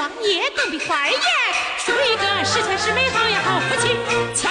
王爷更比官爷出一个十全十美好呀好福气